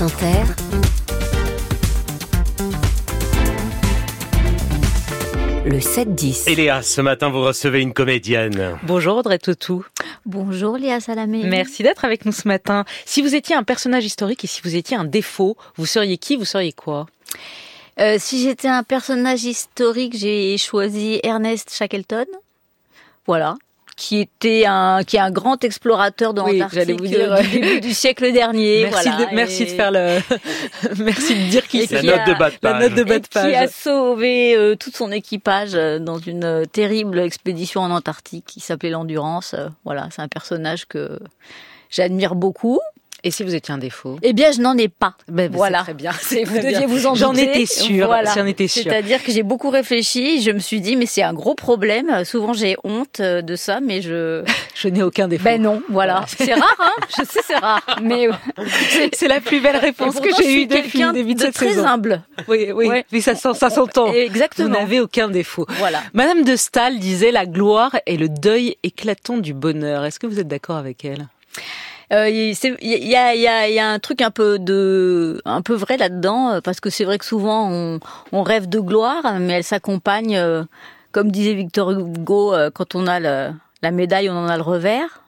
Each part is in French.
France Inter, le 7-10. Et Léa, ce matin, vous recevez une comédienne. Bonjour Audrey Tautou. Bonjour Léa Salamé. Merci d'être avec nous ce matin. Si vous étiez un personnage historique et si vous étiez un défaut, vous seriez qui Vous seriez quoi? Euh, si j'étais un personnage historique, j'ai choisi Ernest Shackleton. Voilà. Qui était un, qui est un grand explorateur de Oui, l'Antarctique j'allais vous dire, euh, du début du siècle dernier. Merci, voilà. de, merci Et- de faire le, merci de dire qui Et c'est. La qui note a- de bas de La page. note de bas de qui a page. sauvé euh, tout son équipage euh, dans une euh, terrible expédition en Antarctique qui s'appelait l'Endurance. Euh, voilà, c'est un personnage que j'admire beaucoup. Et si vous étiez un défaut Eh bien, je n'en ai pas. Ben, ben, voilà. très bien. Vous très deviez bien. vous en J'en étais sûre. Voilà. J'en étais sûre. C'est-à-dire que j'ai beaucoup réfléchi. Je me suis dit, mais c'est un gros problème. Souvent, j'ai honte euh, de ça, mais je. Je n'ai aucun défaut. Ben non, voilà. C'est rare, hein. Je sais, c'est rare. Mais euh, c'est la plus belle réponse que pourtant, j'ai eue depuis quelqu'un le début de, de cette très saison. humble. Oui, oui, Ouais. oui, ça, ça s'entend. Vous Exactement. n'avez aucun défaut. Voilà. Madame de Stahl disait la gloire est le deuil éclatant du bonheur. Est-ce que vous êtes d'accord avec elle? Il il y, a, y, a, y a un truc un peu de, un peu vrai là-dedans, euh, parce que c'est vrai que souvent on, on rêve de gloire, mais elle s'accompagne, euh, comme disait Victor Hugo, euh, quand on a le- la médaille, on en a le revers.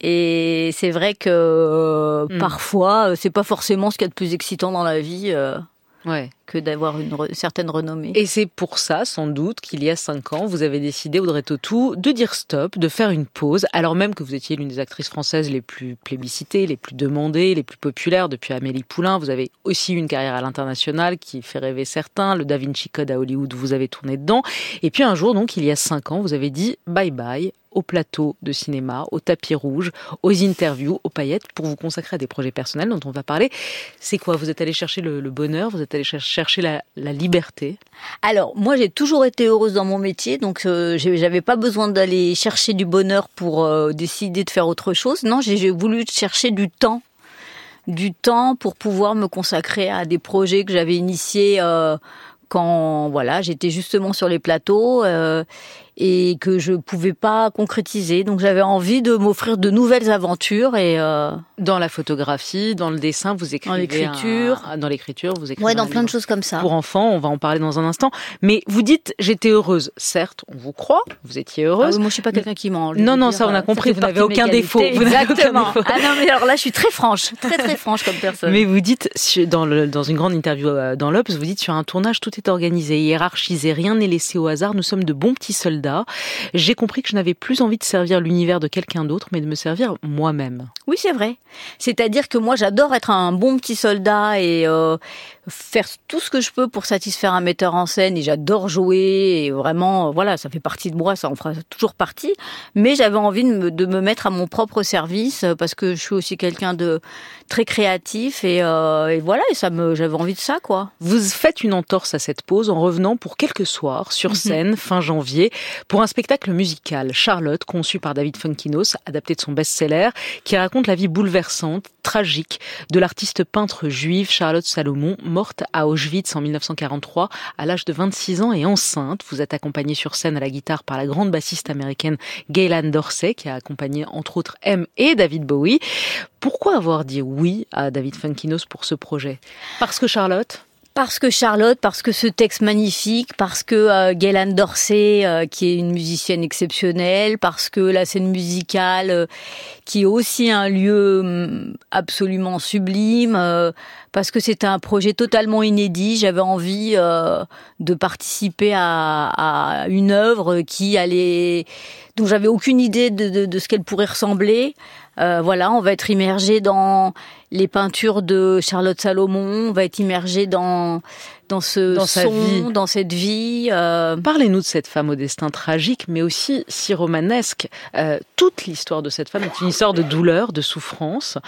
Et c'est vrai que euh, Hmm. parfois, euh, c'est pas forcément ce qu'il y a de plus excitant dans la vie euh, Ouais. que d'avoir une re- certaine renommée. Et c'est pour ça, sans doute, qu'il y a cinq ans, vous avez décidé, Audrey Tautou, de dire stop, de faire une pause, alors même que vous étiez l'une des actrices françaises les plus plébiscitées, les plus demandées, les plus populaires depuis Amélie Poulain. Vous avez aussi eu une carrière à l'international qui fait rêver certains. Le Da Vinci Code à Hollywood, vous avez tourné dedans. Et puis un jour, donc, il y a cinq ans, vous avez dit bye bye au plateau de cinéma, au tapis rouge, aux interviews, aux paillettes, pour vous consacrer à des projets personnels dont on va parler. C'est quoi? Vous êtes allé chercher le, bonheur, vous êtes allé cher- chercher la, liberté? Alors, moi, j'ai toujours été heureuse dans mon métier, donc euh, j'avais pas besoin d'aller chercher du bonheur pour euh, décider de faire autre chose. Non, j'ai voulu chercher du temps, du temps pour pouvoir me consacrer à des projets que j'avais initiés euh, quand, voilà, j'étais justement sur les plateaux euh, et que je pouvais pas concrétiser. Donc, j'avais envie de m'offrir de nouvelles aventures et euh, Dans la photographie, dans le dessin, vous écrivez. l'écriture. un- Dans l'écriture, vous écrivez. ouais, dans plein de choses comme ça. Pour enfants, on va en parler dans un instant. Mais vous dites, j'étais heureuse. Certes, on vous croit, vous étiez Ah heureuse. oui, moi, je suis pas quelqu'un qui ment. Non, non, dire, ça, on a euh, compris, vous n'avez aucun défaut, vous n'avez aucun Exactement. défaut. Ah non, mais alors là, je suis très franche, très très franche comme personne. Mais vous dites, dans, le, dans une grande interview euh, dans l'Obs, vous dites sur un tournage, tout est organisé, hiérarchisé, rien n'est laissé au hasard, nous sommes de bons petits soldats. J'ai compris que je n'avais plus envie de servir l'univers de quelqu'un d'autre, mais de me servir moi-même. Oui, c'est vrai. C'est-à-dire que moi, j'adore être un bon petit soldat et euh, faire tout ce que je peux pour satisfaire un metteur en scène. Et j'adore jouer. Et vraiment, voilà, ça fait partie de moi, ça en fera toujours partie. Mais j'avais envie de me, de me mettre à mon propre service parce que je suis aussi quelqu'un de très créatif. Et, euh, et voilà, et ça me, j'avais envie de ça, quoi. Vous faites une entorse à cette pause en revenant pour quelques soirs sur scène fin janvier pour un spectacle musical Charlotte conçu par David Funkinos, adapté de son best-seller, qui raconte la vie bouleversante, tragique de l'artiste peintre juive Charlotte Salomon, morte à Auschwitz en 1943 à l'âge de 26 ans et enceinte. Vous êtes accompagné sur scène à la guitare par la grande bassiste américaine Gaylan Dorsey qui a accompagné entre autres M et David Bowie. Pourquoi avoir dit oui à David Funkinos pour ce projet? Parce que Charlotte? Parce que Charlotte, parce que ce texte magnifique, parce que euh, Dorsey, euh, qui est une musicienne exceptionnelle, parce que la scène musicale, euh, qui est aussi un lieu hum, absolument sublime, euh, parce que c'était un projet totalement inédit. J'avais envie de participer à, une œuvre qui allait, dont j'avais aucune idée de ce qu'elle pourrait ressembler. Euh, voilà, on va être immergé dans les peintures de Charlotte Salomon, on va être immergé dans dans ce Dans son, vie. dans cette vie. euh, Parlez-nous de cette femme au destin tragique, mais aussi si romanesque. Euh, toute l'histoire de cette femme est une histoire de douleur, de souffrance.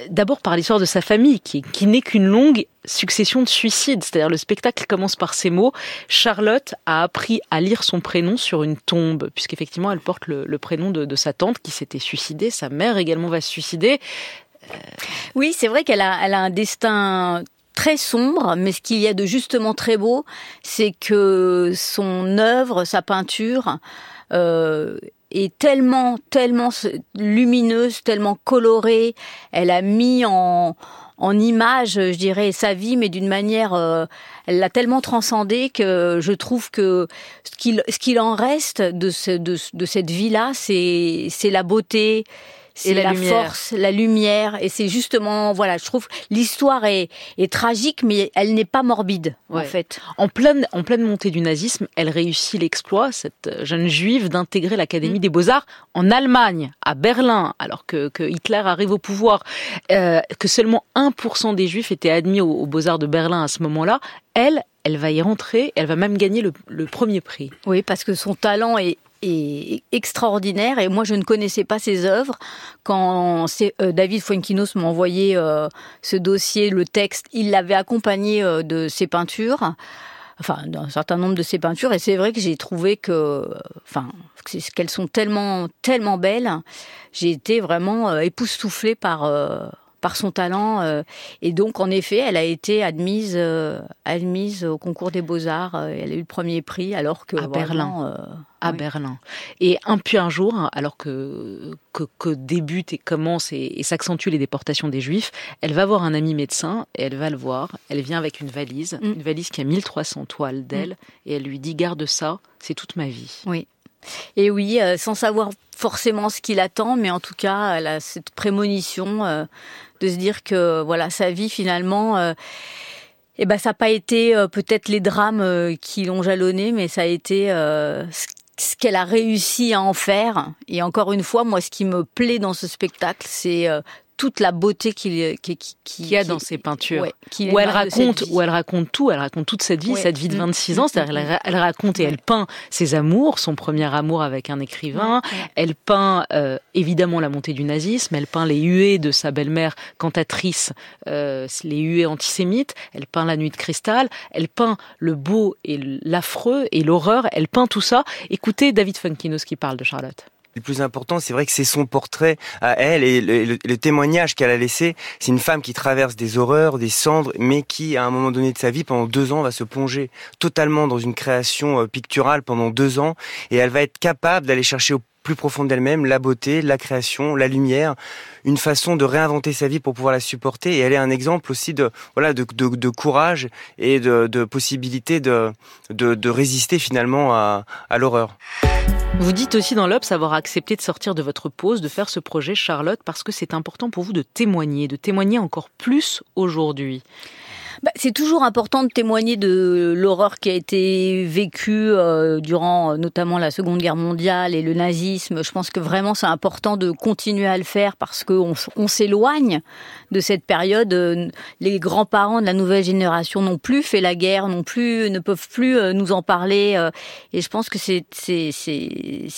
Euh, D'abord par l'histoire de sa famille, qui, qui n'est qu'une longue succession de suicides. C'est-à-dire le spectacle commence par ces mots. Charlotte a appris à lire son prénom sur une tombe, puisqu'effectivement elle porte le, le prénom de, de sa tante qui s'était suicidée. Sa mère également va se suicider. Oui, c'est vrai qu'elle a, elle a un destin très sombre, mais ce qu'il y a de justement très beau, c'est que son œuvre, sa peinture, euh, est tellement, tellement lumineuse, tellement colorée. Elle a mis en, en image, je dirais, sa vie, mais d'une manière, euh, elle l'a tellement transcendée que je trouve que ce qu'il en reste de, ce, de, de cette vie-là, c'est la beauté, c'est la force, la lumière, et c'est justement, voilà, je trouve l'histoire est, est tragique, mais elle n'est pas morbide, en fait. En pleine, en pleine montée du nazisme, elle réussit l'exploit, cette jeune juive, d'intégrer l'Académie des Beaux-Arts en Allemagne, à Berlin, alors que, que Hitler arrive au pouvoir, euh, que seulement 1% des juifs étaient admis aux, aux Beaux-Arts de Berlin à ce moment-là. Elle, elle va y rentrer, elle va même gagner le, le premier prix. Oui, parce que son talent est, extraordinaire et moi je ne connaissais pas ses œuvres. Quand euh, David Fuenquinos m'a envoyé euh, ce dossier, le texte, il l'avait accompagné euh, de ses peintures, enfin d'un certain nombre de ses peintures et c'est vrai que j'ai trouvé que, enfin, qu'elles sont tellement, tellement belles. J'ai été vraiment époustouflée par. Par son talent euh, et donc en effet elle a été admise euh, admise au concours des beaux arts elle a eu le premier prix alors que À Berlin. vraiment, euh, à oui. Berlin. Et un puis un jour, alors que, que, que débutent et commencent et, et s'accentuent les déportations des Juifs, elle va voir un ami médecin et elle va le voir. Elle vient avec une valise, Mm. une valise qui a 1300 toiles d'elle, et elle lui dit garde ça, c'est toute ma vie. Et oui, euh, sans savoir forcément ce qu'il attend, mais en tout cas, elle a cette prémonition euh, de se dire que voilà, sa vie finalement, euh, eh ben, ça n'a pas été euh, peut-être les drames euh, qui l'ont jalonné, mais ça a été euh, ce qu'elle a réussi à en faire. Et encore une fois, moi, ce qui me plaît dans ce spectacle, c'est euh, toute la beauté qu'il qui, qui, Qu'il y a dans ses peintures. ouais, Où elle raconte, où elle raconte tout, elle raconte toute cette vie, Ouais. cette vie de Mm. 26 ans, c'est-à-dire elle, elle raconte et Ouais. elle peint ses amours, son premier amour avec un écrivain. Elle peint euh, évidemment la montée du nazisme, elle peint les huées de sa belle-mère cantatrice, euh, les huées antisémites, elle peint la nuit de cristal, elle peint le beau et l'affreux et l'horreur, elle peint tout ça. Écoutez David Funkinos qui parle de Charlotte. Le plus important, c'est vrai que c'est son portrait à elle et le, témoignage qu'elle a laissé. C'est une femme qui traverse des horreurs, des cendres, mais qui, à un moment donné de sa vie, pendant deux ans, va se plonger totalement dans une création euh, picturale pendant deux ans, et elle va être capable d'aller chercher au plus profond d'elle-même la beauté, la création, la lumière, une façon de réinventer sa vie pour pouvoir la supporter. Et elle est un exemple aussi de voilà de, de, courage et de, de possibilité de, de, de résister finalement à, à l'horreur. Vous dites aussi dans l'Obs avoir accepté de sortir de votre pause, de faire ce projet Charlotte, parce que c'est important pour vous de témoigner, de témoigner encore plus aujourd'hui. Bah, c'est toujours important de témoigner de l'horreur qui a été vécue euh, durant euh, notamment la Seconde Guerre mondiale et le nazisme. Je pense que vraiment c'est important de continuer à le faire parce qu'on on s'éloigne de cette période. Euh, Les grands-parents de la nouvelle génération n'ont plus fait la guerre, non plus, ne peuvent plus euh, nous en parler. Et je pense que c'est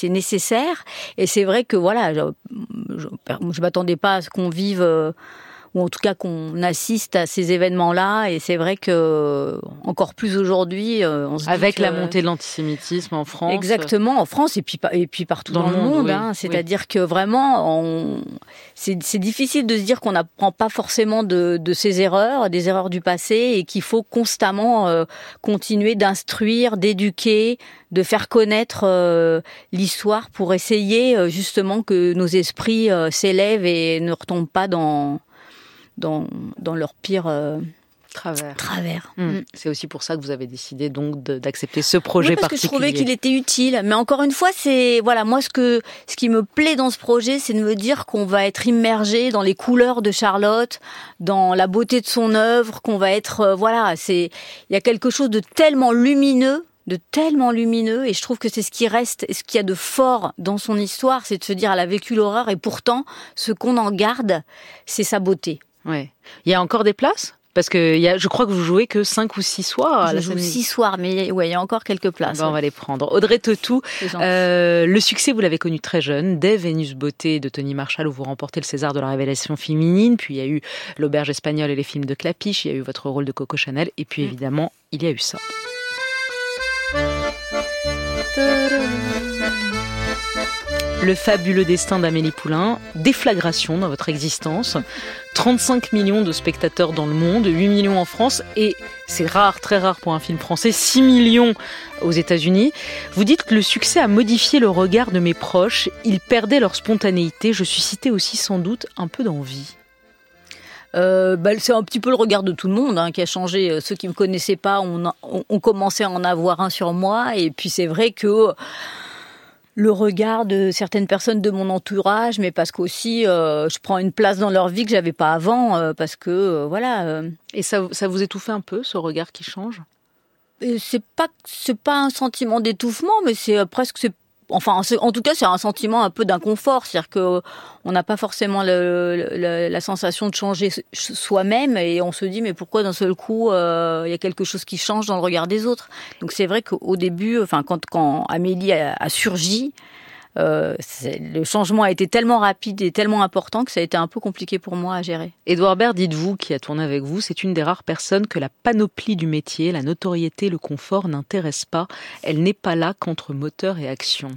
nécessaire. Et c'est vrai que voilà, je, je, je m'attendais pas à ce qu'on vive. Ou en tout cas qu'on assiste à ces événements-là. Et c'est vrai que encore plus aujourd'hui, euh, on se dit Avec que- la montée de l'antisémitisme en France. Exactement, en France et puis et puis partout dans, le monde. oui, hein. oui. C'est-à-dire que vraiment, on... c'est difficile de se dire qu'on n'apprend pas forcément de, de ses erreurs, des erreurs du passé, et qu'il faut constamment euh, continuer d'instruire, d'éduquer, de faire connaître euh, l'histoire pour essayer euh, justement que nos esprits s'élèvent et ne retombent pas dans dans, dans leur pire euh, Travers. travers. Hmm. Mm. C'est aussi pour ça que vous avez décidé donc d'accepter ce projet Oui, parce que je trouvais qu'il était utile. Mais encore une fois, c'est voilà, moi ce que ce qui me plaît dans ce projet, c'est de me dire qu'on va être immergé dans les couleurs de Charlotte, dans la beauté de son œuvre, qu'on va être euh, voilà, c'est il y a quelque chose de tellement lumineux de tellement lumineux et je trouve que c'est ce qui reste et ce qu'il y a de fort dans son histoire, c'est de se dire elle a vécu l'horreur et pourtant ce qu'on en garde, c'est sa beauté. Ouais. Il y a encore des places? Parce que il y a, je crois que vous jouez que 5 ou 6 soirs à Je la joue scène. six soirs, mais ouais, il y a encore quelques places. Ben, on va les prendre. Audrey Tautou, euh, le succès, vous l'avez connu très jeune, dès Vénus Beauté de Tony Marshall, où vous remportez le César de la révélation féminine. Puis il y a eu L'Auberge espagnole et les films de Clapiche. Il y a eu votre rôle de Coco Chanel. Et puis évidemment, il y a eu ça. Le fabuleux destin d'Amélie Poulain, déflagration dans votre existence, 35 millions de spectateurs dans le monde, 8 millions en France et c'est rare, très rare pour un film français, 6 millions aux États-Unis. Vous dites que le succès a modifié le regard de mes proches, ils perdaient leur spontanéité, je suscitais aussi sans doute un peu d'envie. euh, bah, c'est un petit peu le regard de tout le monde hein, qui a changé. Ceux qui me connaissaient pas ont, on, commencé à en avoir un sur moi. Et puis c'est vrai que le regard de certaines personnes de mon entourage, mais parce qu'aussi euh, je prends une place dans leur vie que j'avais pas avant, euh, parce que euh, voilà. Et ça, ça vous étouffe un peu ce regard qui change? C'est pas c'est pas un sentiment d'étouffement, mais c'est presque c'est Enfin, en tout cas, c'est un sentiment un peu d'inconfort, c'est-à-dire que on n'a pas forcément la sensation de changer soi-même et on se dit mais pourquoi d'un seul coup euh, il y a quelque chose qui change dans le regard des autres? Donc c'est vrai qu'au début, enfin quand quand Amélie a, surgi, euh, le changement a été tellement rapide et tellement important que ça a été un peu compliqué pour moi à gérer. Édouard Baird, dites-vous, qui a tourné avec vous, c'est une des rares personnes que la panoplie du métier, la notoriété, le confort n'intéresse pas. Elle n'est pas là qu'entre moteur et action.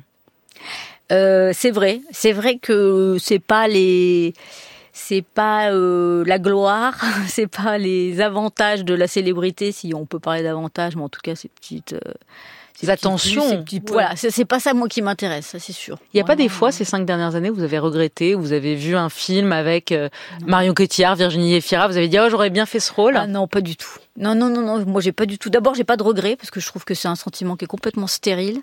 Euh, c'est vrai, c'est vrai que c'est pas les c'est pas euh, la gloire, c'est pas les avantages de la célébrité, si on peut parler d'avantages, mais en tout cas ces petites attentions. Voilà, c'est pas ça moi qui m'intéresse, ça c'est sûr. Il n'y a pas des fois ces cinq dernières années vous avez regretté, vous avez vu un film avec euh, Marion Cotillard, Virginie Efira, vous avez dit oh j'aurais bien fait ce rôle. Ah non pas du tout. Non non non non, moi j'ai pas du tout. D'abord j'ai pas de regret parce que je trouve que c'est un sentiment qui est complètement stérile.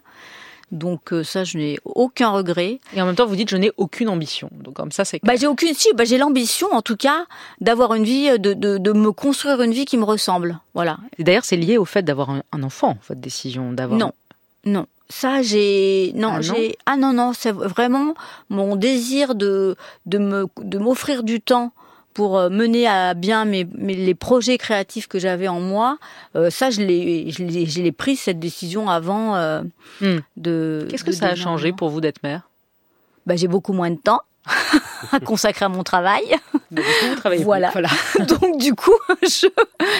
Donc euh, ça, je n'ai aucun regret. Et en même temps, vous dites je n'ai aucune ambition. Donc comme ça, c'est. Bah j'ai aucune si, bah j'ai l'ambition en tout cas d'avoir une vie, de, de, de, me construire une vie qui me ressemble. Voilà. D'ailleurs, c'est lié au fait d'avoir un, enfant, votre décision d'avoir. Non, non. Ça, j'ai non, ah, j'ai ah non non, c'est vraiment mon désir de de me de m'offrir du temps pour euh, mener à bien mes, les projets créatifs que j'avais en moi. Euh, ça, je l'ai je l'ai pris cette décision avant euh, hmm. de. Qu'est-ce que ça a changé pour vous d'être mère bah, j'ai beaucoup moins de temps. à consacrer à mon travail. coup, vous voilà. voilà. Donc du coup, je,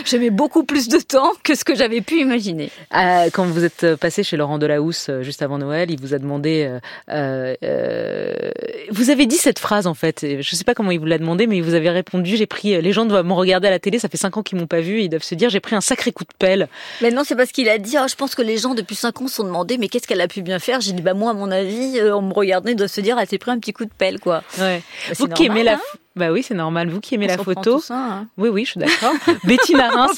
je mets beaucoup plus de temps que ce que j'avais pu imaginer. Euh, quand vous êtes passé chez Laurent Delahousse euh, juste avant Noël, il vous a demandé. Euh, euh, vous avez dit cette phrase en fait. Je ne sais pas comment il vous l'a demandé, mais vous avez répondu. J'ai pris. Les gens doivent me regarder à la télé. Ça fait cinq ans qu'ils m'ont pas vu. Ils doivent se dire j'ai pris un sacré coup de pelle. Mais non, c'est parce qu'il a dit. Oh, je pense que les gens depuis cinq ans se sont demandé mais qu'est-ce qu'elle a pu bien faire? J'ai dit bah moi à mon avis, on me regardait, doit se dire elle s'est pris un petit coup de pelle quoi. Ouais. Bah, vous qui aimez la, hein bah oui, c'est normal. Vous qui aimez la photo, hein. oui, oui, je suis d'accord. Bettina Reims,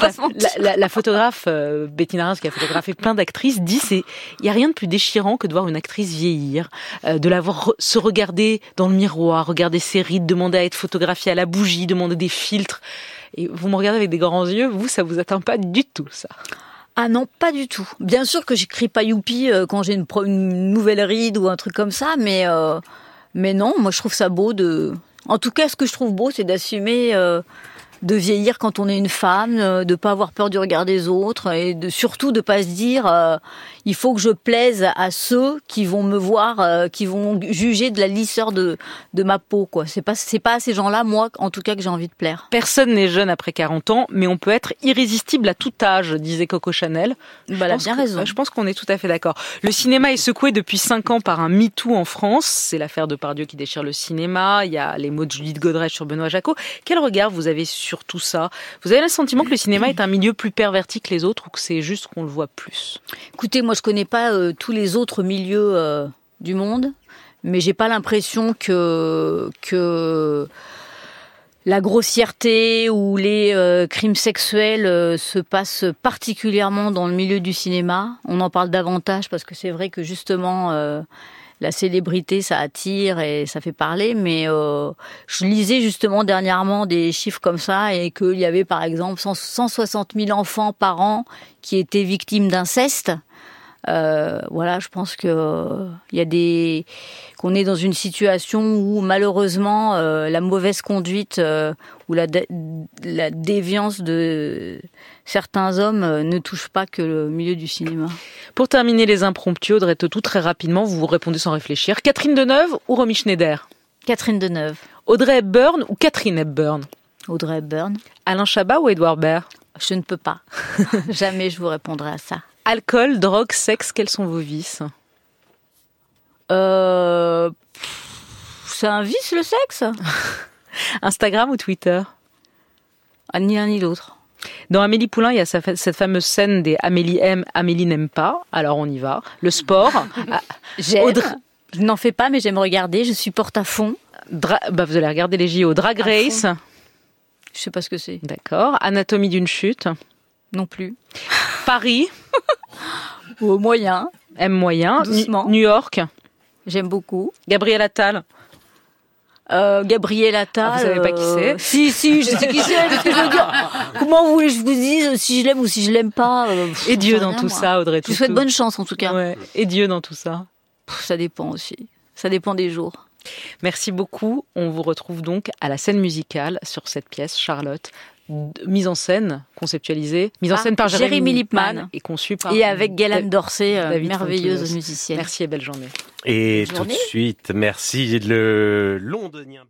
la, la, photographe euh, Bettina Reims, qui a photographié plein d'actrices, dit c'est il y a rien de plus déchirant que de voir une actrice vieillir, euh, de la voir se regarder dans le miroir, regarder ses rides, demander à être photographiée à la bougie, demander des filtres. Et vous me regardez avec des grands yeux, vous, ça vous atteint pas du tout, ça. Ah non, pas du tout. Bien sûr que j'écris pas youpi euh, quand j'ai une, une, nouvelle ride ou un truc comme ça, mais euh, mais non, moi je trouve ça beau de. En tout cas, ce que je trouve beau, c'est d'assumer euh, de vieillir quand on est une femme, euh, de pas avoir peur du regard des autres et de surtout de pas se dire euh, il faut que je plaise à ceux qui vont me voir, euh, qui vont juger de la lisseur de, de ma peau quoi. C'est pas c'est pas à ces gens-là moi en tout cas que j'ai envie de plaire. Personne n'est jeune après 40 ans, mais on peut être irrésistible à tout âge, disait Coco Chanel. Bah, elle a bien raison. Je pense qu'on est tout à fait d'accord. Le cinéma est secoué depuis 5 ans par un MeToo en France. C'est l'affaire de Pardieu qui déchire le cinéma. Il y a les mots de Judith Godrèche sur Benoît Jacot. Quel regard vous avez sur sur tout ça? Vous avez le sentiment que le cinéma est un milieu plus perverti que les autres ou que c'est juste qu'on le voit plus? Écoutez, moi je connais pas euh, tous les autres milieux euh, du monde, mais j'ai pas l'impression que la grossièreté ou les euh, crimes sexuels se passent particulièrement dans le milieu du cinéma. On en parle davantage parce que c'est vrai que justement la célébrité, ça attire et ça fait parler. Mais je lisais justement dernièrement des chiffres comme ça et qu'il y avait par exemple 160 000 enfants par an qui étaient victimes d'inceste. Euh, voilà, je pense que euh, il y a des qu'on est dans une situation où malheureusement euh, la mauvaise conduite ou la, la déviance de certains hommes ne touche pas que le milieu du cinéma. Pour terminer les impromptus, Audrey tout très rapidement, vous vous répondez sans réfléchir. Catherine Deneuve ou Romy Schneider? Catherine Deneuve. Audrey Hepburn ou Catherine Hepburn? Audrey Hepburn. Alain Chabat ou Edouard Baird? Je ne peux pas. Jamais je vous répondrai à ça. Alcool, drogue, sexe, quels sont vos vices? Euh... C'est un vice le sexe? Instagram ou Twitter? Ah, Ni l'un ni l'autre. Dans Amélie Poulain, il y a cette fameuse scène des Amélie aime, Amélie n'aime pas. Alors on y va. Le sport. Ah. Je n'en fais pas, mais j'aime regarder. Je supporte à fond. bah, vous allez regarder les JO. Drag Race. Je sais pas ce que c'est. D'accord. Anatomie d'une chute. Non plus. Paris. Au moyen. M moyen. Doucement. New York. J'aime beaucoup. Gabriel Attal. Euh, Gabriel Attal. Ah, vous savez pas qui c'est euh, Si, si, je sais qui c'est. Parce que je veux dire, comment vous voulez que je vous dise si je l'aime ou si je l'aime pas euh, Et Dieu dans rien, tout moi. ça, Audrey. Je vous souhaite bonne chance en tout cas. Ouais. Et Dieu dans tout ça. Ça dépend aussi. Ça dépend des jours. Merci beaucoup. On vous retrouve donc à la scène musicale sur cette pièce, Charlotte, mise en scène, conceptualisée, mise en Ah, scène par Jérémy, Jérémy Lippmann et conçue par Et avec Galan Dorsey, euh, David merveilleuse musicienne. Merci et belle journée. Et tout de suite, merci le londonien.